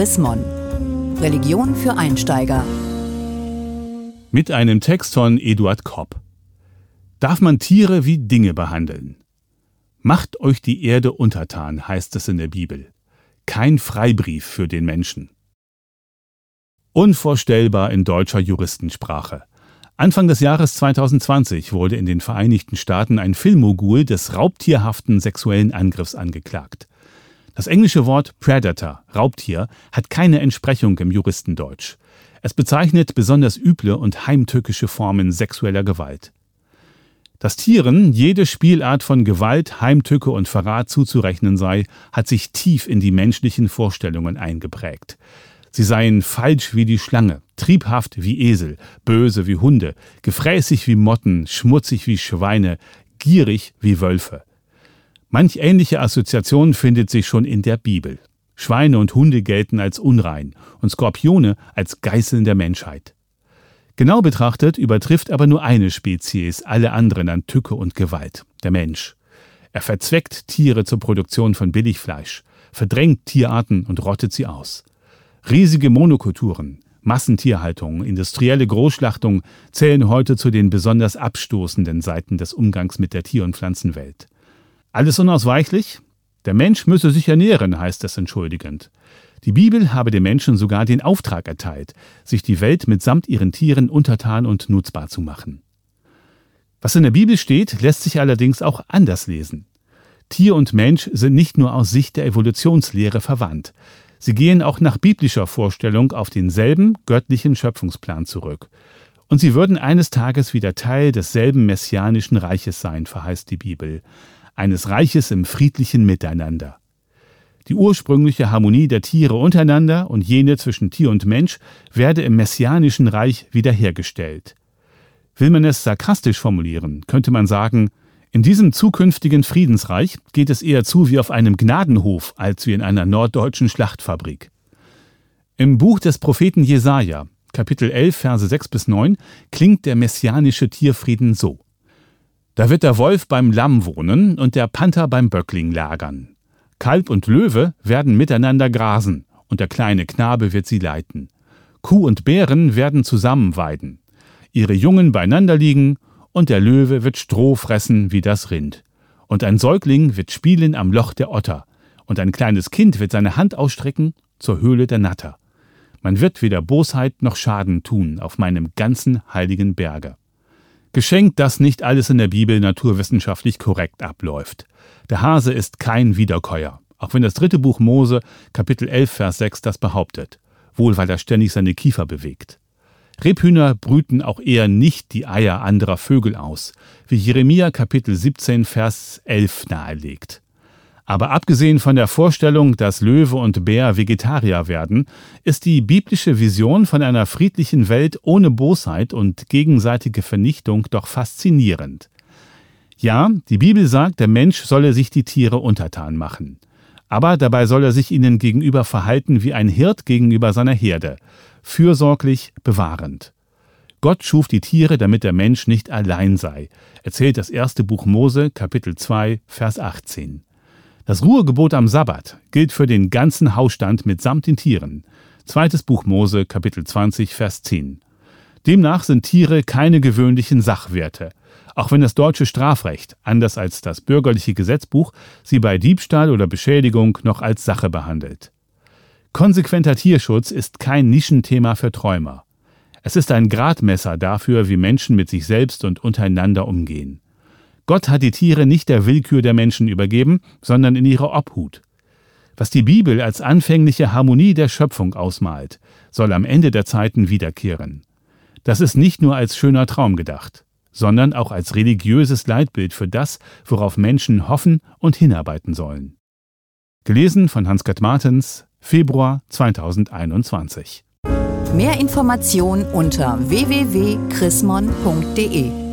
Chris. Religion für Einsteiger. Mit einem Text von Eduard Kopp. Darf man Tiere wie Dinge behandeln? Macht euch die Erde untertan, heißt es in der Bibel. Kein Freibrief für den Menschen. Unvorstellbar in deutscher Juristensprache. Anfang des Jahres 2020 wurde in den Vereinigten Staaten ein Filmmogul des raubtierhaften sexuellen Angriffs angeklagt. Das englische Wort Predator, Raubtier, hat keine Entsprechung im Juristendeutsch. Es bezeichnet besonders üble und heimtückische Formen sexueller Gewalt. Dass Tieren jede Spielart von Gewalt, Heimtücke und Verrat zuzurechnen sei, hat sich tief in die menschlichen Vorstellungen eingeprägt. Sie seien falsch wie die Schlange, triebhaft wie Esel, böse wie Hunde, gefräßig wie Motten, schmutzig wie Schweine, gierig wie Wölfe. Manch ähnliche Assoziation findet sich schon in der Bibel. Schweine und Hunde gelten als unrein und Skorpione als Geißeln der Menschheit. Genau betrachtet übertrifft aber nur eine Spezies alle anderen an Tücke und Gewalt, der Mensch. Er verzweckt Tiere zur Produktion von Billigfleisch, verdrängt Tierarten und rottet sie aus. Riesige Monokulturen, Massentierhaltung, industrielle Großschlachtung zählen heute zu den besonders abstoßenden Seiten des Umgangs mit der Tier- und Pflanzenwelt. Alles unausweichlich? Der Mensch müsse sich ernähren, heißt es entschuldigend. Die Bibel habe dem Menschen sogar den Auftrag erteilt, sich die Welt mitsamt ihren Tieren untertan und nutzbar zu machen. Was in der Bibel steht, lässt sich allerdings auch anders lesen. Tier und Mensch sind nicht nur aus Sicht der Evolutionslehre verwandt. Sie gehen auch nach biblischer Vorstellung auf denselben göttlichen Schöpfungsplan zurück. Und sie würden eines Tages wieder Teil desselben messianischen Reiches sein, verheißt die Bibel eines Reiches im friedlichen Miteinander. Die ursprüngliche Harmonie der Tiere untereinander und jene zwischen Tier und Mensch werde im messianischen Reich wiederhergestellt. Will man es sarkastisch formulieren, könnte man sagen, in diesem zukünftigen Friedensreich geht es eher zu wie auf einem Gnadenhof als wie in einer norddeutschen Schlachtfabrik. Im Buch des Propheten Jesaja, Kapitel 11, Verse 6 bis 9, klingt der messianische Tierfrieden so. Da wird der Wolf beim Lamm wohnen und der Panther beim Böckling lagern. Kalb und Löwe werden miteinander grasen, und der kleine Knabe wird sie leiten. Kuh und Bären werden zusammen weiden, ihre Jungen beieinander liegen, und der Löwe wird Stroh fressen wie das Rind. Und ein Säugling wird spielen am Loch der Otter, und ein kleines Kind wird seine Hand ausstrecken zur Höhle der Natter. Man wird weder Bosheit noch Schaden tun auf meinem ganzen heiligen Berge. Geschenkt, dass nicht alles in der Bibel naturwissenschaftlich korrekt abläuft. Der Hase ist kein Wiederkäuer, auch wenn das dritte Buch Mose, Kapitel 11, Vers 6 das behauptet, wohl weil er ständig seine Kiefer bewegt. Rebhühner brüten auch eher nicht die Eier anderer Vögel aus, wie Jeremia Kapitel 17, Vers 11 nahelegt. Aber abgesehen von der Vorstellung, dass Löwe und Bär Vegetarier werden, ist die biblische Vision von einer friedlichen Welt ohne Bosheit und gegenseitige Vernichtung doch faszinierend. Ja, die Bibel sagt, der Mensch solle sich die Tiere untertan machen. Aber dabei soll er sich ihnen gegenüber verhalten wie ein Hirt gegenüber seiner Herde, fürsorglich, bewahrend. Gott schuf die Tiere, damit der Mensch nicht allein sei, erzählt das erste Buch Mose, Kapitel 2, Vers 18. Das Ruhegebot am Sabbat gilt für den ganzen Hausstand mitsamt den Tieren. Zweites Buch Mose, Kapitel 20, Vers 10. Demnach sind Tiere keine gewöhnlichen Sachwerte, auch wenn das deutsche Strafrecht, anders als das bürgerliche Gesetzbuch, sie bei Diebstahl oder Beschädigung noch als Sache behandelt. Konsequenter Tierschutz ist kein Nischenthema für Träumer. Es ist ein Gradmesser dafür, wie Menschen mit sich selbst und untereinander umgehen. Gott hat die Tiere nicht der Willkür der Menschen übergeben, sondern in ihre Obhut. Was die Bibel als anfängliche Harmonie der Schöpfung ausmalt, soll am Ende der Zeiten wiederkehren. Das ist nicht nur als schöner Traum gedacht, sondern auch als religiöses Leitbild für das, worauf Menschen hoffen und hinarbeiten sollen. Gelesen von Hans-Gerd Martens, Februar 2021. Mehr Informationen unter www.chrismon.de